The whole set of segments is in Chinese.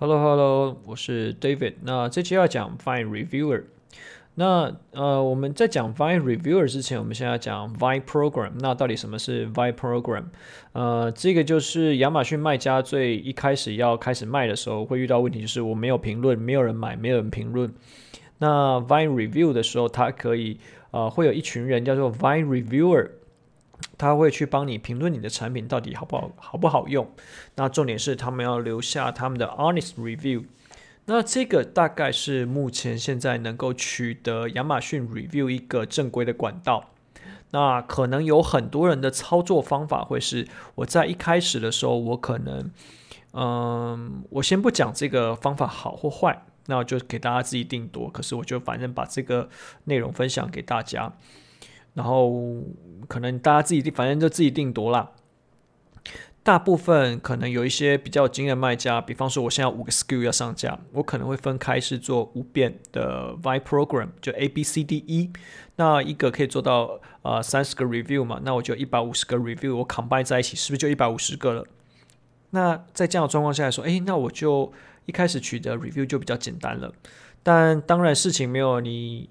Hello Hello，我是 David。那这期要讲 Vine Reviewer。那呃，我们在讲 Vine Reviewer 之前，我们先要讲 Vine Program。那到底什么是 Vine Program？呃，这个就是亚马逊卖家最一开始要开始卖的时候会遇到问题，就是我没有评论，没有人买，没有人评论。那 Vine Review 的时候，它可以呃，会有一群人叫做 Vine Reviewer。他会去帮你评论你的产品到底好不好，好不好用。那重点是他们要留下他们的 honest review。那这个大概是目前现在能够取得亚马逊 review 一个正规的管道。那可能有很多人的操作方法会是，我在一开始的时候，我可能，嗯，我先不讲这个方法好或坏，那就给大家自己定夺。可是我就反正把这个内容分享给大家。然后可能大家自己，反正就自己定夺啦。大部分可能有一些比较经验卖家，比方说我现在五个 SKU 要上架，我可能会分开是做五遍的 vi Program，就 A B C D E。那一个可以做到呃三十个 review 嘛，那我就一百五十个 review，我 combine 在一起，是不是就一百五十个了？那在这样的状况下来说，哎，那我就一开始取得 review 就比较简单了。但当然事情没有你。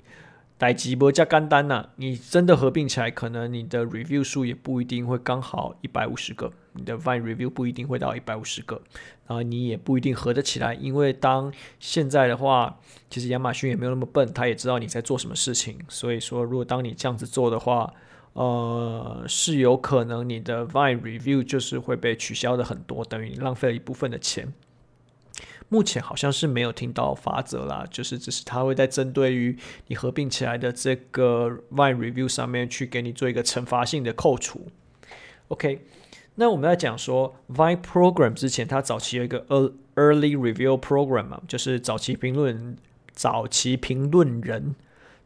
代志无这么简单呐，你真的合并起来，可能你的 review 数也不一定会刚好一百五十个，你的 Vine review 不一定会到一百五十个，然后你也不一定合得起来，因为当现在的话，其实亚马逊也没有那么笨，他也知道你在做什么事情，所以说如果当你这样子做的话，呃，是有可能你的 Vine review 就是会被取消的很多，等于你浪费了一部分的钱。目前好像是没有听到法则啦，就是只是他会在针对于你合并起来的这个 Vine Review 上面去给你做一个惩罚性的扣除。OK，那我们在讲说 Vine Program 之前，它早期有一个 Early Review Program 嘛，就是早期评论早期评论人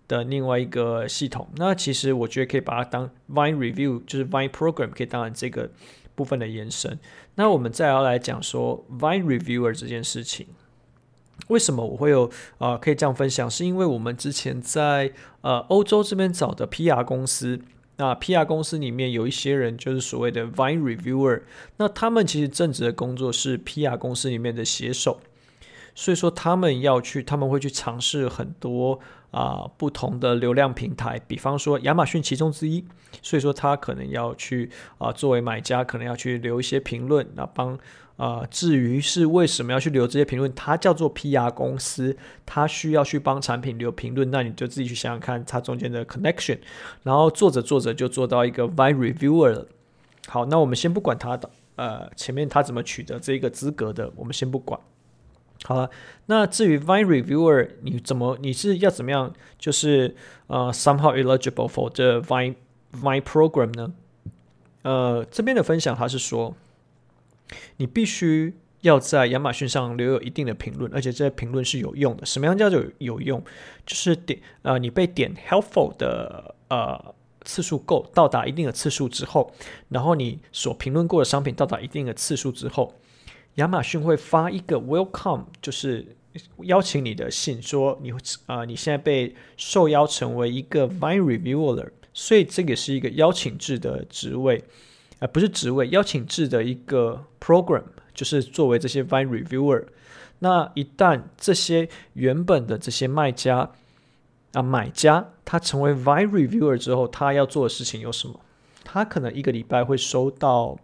的另外一个系统。那其实我觉得可以把它当 Vine Review，就是 Vine Program 可以当成这个。部分的延伸，那我们再要来讲说 Vine Reviewer 这件事情，为什么我会有啊、可以这样分享？是因为我们之前在呃欧洲这边找的 PR 公司，那 PR 公司里面有一些人就是所谓的 Vine Reviewer，那他们其实正职的工作是 PR 公司里面的写手，所以说他们要去，他们会去尝试很多。啊，不同的流量平台，比方说亚马逊其中之一，所以说他可能要去啊，作为买家可能要去留一些评论，那帮啊，至于是为什么要去留这些评论，它叫做 PR 公司，它需要去帮产品留评论，那你就自己去想想看它中间的 connection，然后做着做着就做到一个 Vine Reviewer 了。好，那我们先不管他的呃前面他怎么取得这个资格的，我们先不管。好了，那至于 Vine Reviewer，你怎么你是要怎么样，就是呃 somehow eligible for the Vine Vine Program 呢？呃，这边的分享他是说，你必须要在亚马逊上留有一定的评论，而且这些评论是有用的。什么样叫做有用？就是点呃，你被点 helpful 的呃次数够到达一定的次数之后，然后你所评论过的商品到达一定的次数之后。亚马逊会发一个 welcome，就是邀请你的信，说你啊、你现在被受邀成为一个 Vine Reviewer，所以这个是一个邀请制的职位，啊、不是职位，邀请制的一个 program，就是作为这些 Vine Reviewer。那一旦这些原本的这些卖家啊、买家，他成为 Vine Reviewer 之后，他要做的事情有什么？他可能一个礼拜会收到。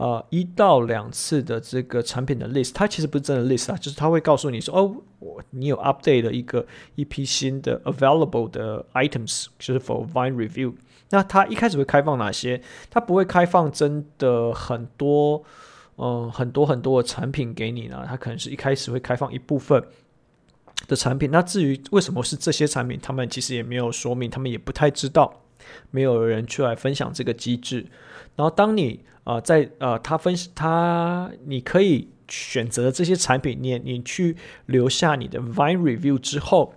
呃，一到两次的这个产品的 list，它其实不是真的 list 啊，就是它会告诉你说，哦，我你有 update 的一个一批新的 available 的 items，就是 for Vine review。那它一开始会开放哪些？它不会开放真的很多，嗯、很多很多的产品给你呢。它可能是一开始会开放一部分的产品。那至于为什么是这些产品，他们其实也没有说明，他们也不太知道，没有人出来分享这个机制。然后当你啊、呃，在呃，他分析他，你可以选择这些产品，你你去留下你的 Vine Review 之后，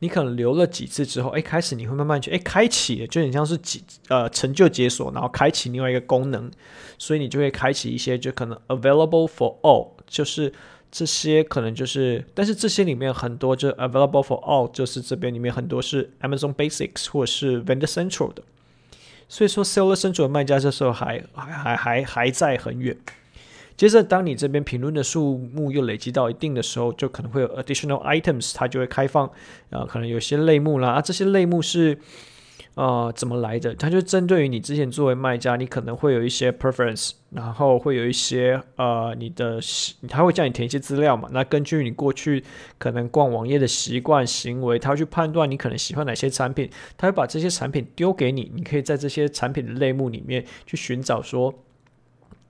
你可能留了几次之后，哎，开始你会慢慢去哎开启，就很像是几呃成就解锁，然后开启另外一个功能，所以你就会开启一些就可能 Available for All，就是这些可能就是，但是这些里面很多就 Available for All，就是这边里面很多是 Amazon Basics 或者是 Vendor Central 的。所以说，Seller Central 的卖家这时候还还还还还在很远。接着，当你这边评论的数目又累积到一定的时候，就可能会有 additional items，它就会开放，啊、可能有些类目啦，啊，这些类目是。呃，怎么来的？它就针对于你之前作为卖家，你可能会有一些 preference，然后会有一些呃，你的他会叫你填一些资料嘛。那根据你过去可能逛网页的习惯行为，他去判断你可能喜欢哪些产品，他会把这些产品丢给你，你可以在这些产品的类目里面去寻找说，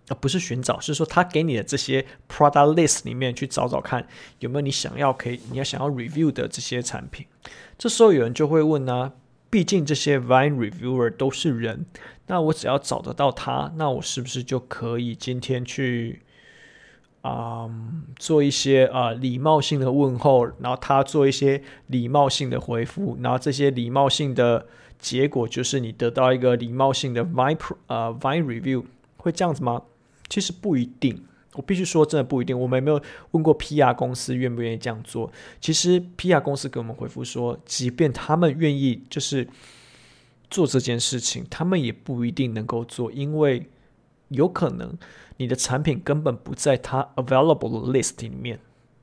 啊、不是寻找，是说他给你的这些 product list 里面去找找看有没有你想要可以你要想要 review 的这些产品。这时候有人就会问呢、毕竟这些 Vine reviewer 都是人，那我只要找得到他，那我是不是就可以今天去啊、嗯、做一些啊、呃、礼貌性的问候，然后他做一些礼貌性的回复，然后这些礼貌性的结果就是你得到一个礼貌性的 Vine 呃 Vine review，会这样子吗？其实不一定。我必须说，真的不一定。我们有没有问过 PR 公司愿不愿意这样做？其实 PR 公司给我们回复说，即便他们愿意就是做这件事情，他们也不一定能够做，因为有可能你的产品根本不在他 available list 里面，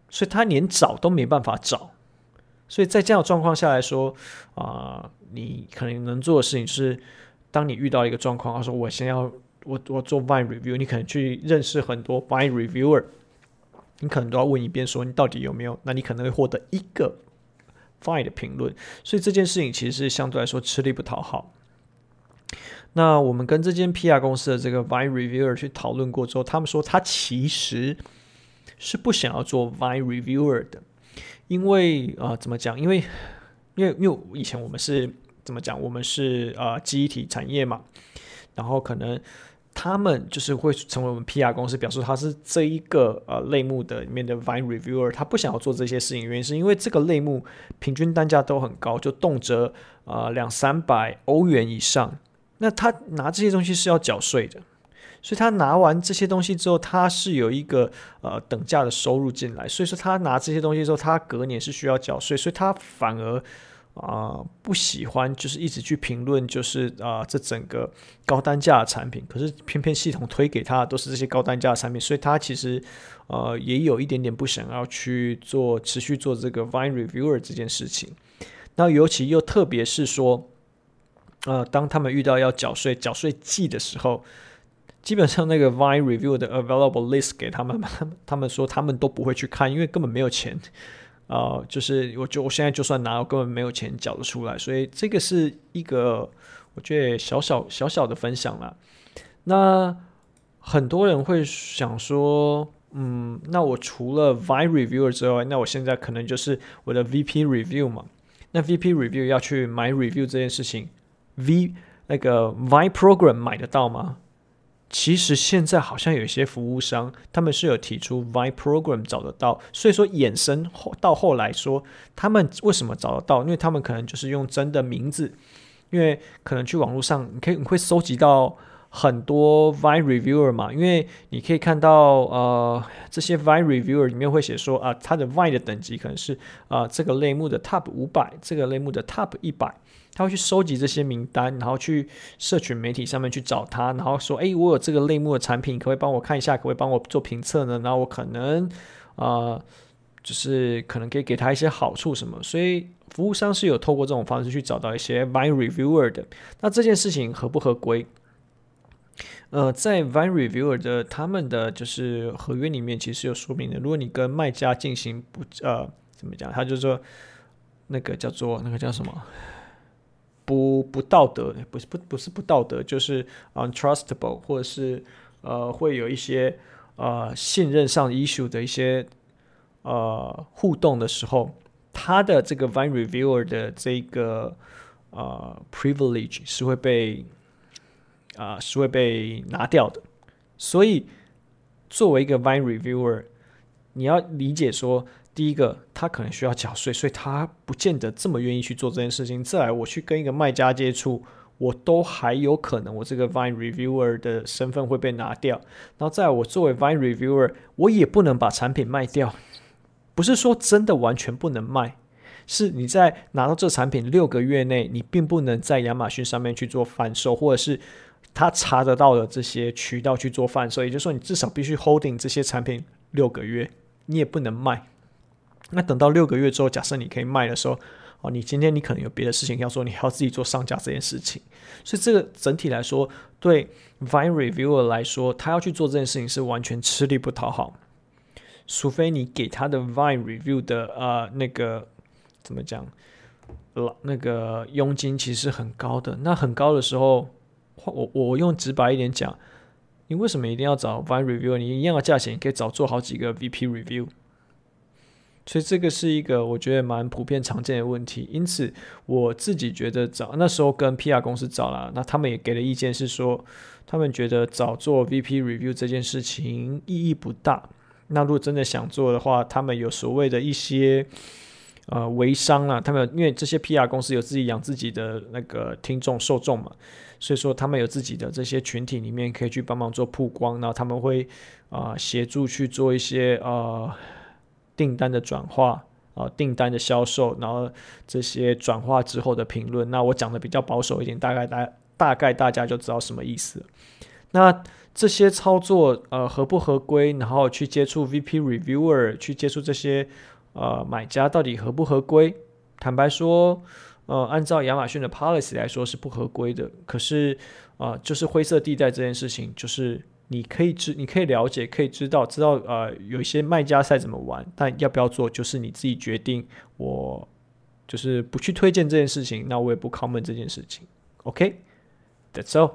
所以他连找都没办法找。所以在这样的状况下来说，啊、你可能能做的事情是，当你遇到一个状况，他说我先要。我我做 Vine review，你可能去认识很多 Vine reviewer，你可能都要问一遍，说你到底有没有？那你可能会获得一个 Vine 的评论，所以这件事情其实是相对来说吃力不讨好。那我们跟这间 PR 公司的这个 Vine reviewer 去讨论过之后，他们说他其实是不想要做 Vine reviewer 的，因为啊、怎么讲？因为因为因为以前我们是怎么讲？我们是啊，记忆体产业嘛，然后可能。他们就是会成为我们 PR 公司，表示他是这一个呃类目的里面的 Vine Reviewer，他不想要做这些事情，原因是因为这个类目平均单价都很高，就动辄呃两三百欧元以上。那他拿这些东西是要缴税的，所以他拿完这些东西之后，他是有一个呃等价的收入进来，所以说他拿这些东西之后，他隔年是需要缴税，所以他反而。啊、不喜欢就是一直去评论，就是啊、这整个高单价的产品，可是偏偏系统推给他的都是这些高单价的产品，所以他其实呃也有一点点不想要去做持续做这个 Vine Reviewer 这件事情。那尤其又特别是说，呃，当他们遇到要缴税缴税季的时候，基本上那个 Vine review 的 Available List 给他们，他们说他们都不会去看，因为根本没有钱。啊、呃，就是我就我现在就算拿，我根本没有钱缴得出来，所以这个是一个我觉得小小小小的分享啦。那很多人会想说，嗯，那我除了 Vi Reviewer 之外，那我现在可能就是我的 VP Review 嘛。那 VP Review 要去买 Review 这件事情，V 那个 Vi Program 买得到吗？其实现在好像有一些服务商，他们是有提出 Vine Program 找得到，所以说衍生后到后来说，他们为什么找得到？因为他们可能就是用真的名字，因为可能去网络上，你可以你会搜集到很多 Vine Reviewer 嘛，因为你可以看到呃这些 Vine Reviewer 里面会写说啊，他的 Vine 的等级可能是啊这个类目的 Top 五百，这个类目的 Top 一百。他会去收集这些名单，然后去社群媒体上面去找他，然后说：“哎，我有这个类目的产品，可不可以帮我看一下？可不可以帮我做评测呢？”然后我可能，呃，就是可能可以给他一些好处什么。所以服务商是有透过这种方式去找到一些 Vine Reviewer 的。那这件事情合不合规？呃，在 Vine Reviewer 的他们的就是合约里面，其实有说明的。如果你跟卖家进行不呃怎么讲，他就说那个叫做那个叫什么？不不道德，不是不不是不道德，就是 untrustable，或者是呃会有一些呃信任上 issue 的一些呃互动的时候，他的这个 Vine Reviewer 的这个呃 privilege 是会被啊、是会被拿掉的，所以作为一个 Vine Reviewer，你要理解说。第一个，他可能需要缴税，所以他不见得这么愿意去做这件事情。再来，我去跟一个卖家接触，我都还有可能我这个 Vine Reviewer 的身份会被拿掉。然后再来，我作为 Vine Reviewer，我也不能把产品卖掉。不是说真的完全不能卖，是你在拿到这产品六个月内，你并不能在亚马逊上面去做贩售，或者是他查得到的这些渠道去做贩售，也就是说，你至少必须 holding 这些产品六个月，你也不能卖。那等到六个月之后，假设你可以卖的时候，哦，你今天你可能有别的事情要做，你还要自己做上架这件事情。所以这个整体来说，对 Vine Reviewer 来说，他要去做这件事情是完全吃力不讨好，除非你给他的 Vine Review 的呃那个怎么讲，老那个佣金其实是很高的。那很高的时候，我我用直白一点讲，你为什么一定要找 Vine review？你一样的价钱，可以找做好几个 VP Review。所以这个是一个我觉得蛮普遍常见的问题，因此我自己觉得找那时候跟 PR 公司找了，那他们也给的意见是说，他们觉得找做 VP Review 这件事情意义不大。那如果真的想做的话，他们有所谓的一些呃微商啊，他们因为这些 PR 公司有自己养自己的那个听众受众嘛，所以说他们有自己的这些群体里面可以去帮忙做曝光，然后他们会啊、协助去做一些呃。订单的转化啊，订单的销售，然后这些转化之后的评论，那我讲的比较保守一点，大概大大概大家就知道什么意思。那这些操作呃合不合规？然后去接触 VP Reviewer，去接触这些呃买家到底合不合规？坦白说，呃，按照亚马逊的 policy 来说是不合规的。可是啊、呃，就是灰色地带这件事情，就是。你可以知，你可以了解，可以知道，知道呃，有一些卖家赛怎么玩，但要不要做，就是你自己决定。我就是不去推荐这件事情，那我也不 comment 这件事情。OK，That's all。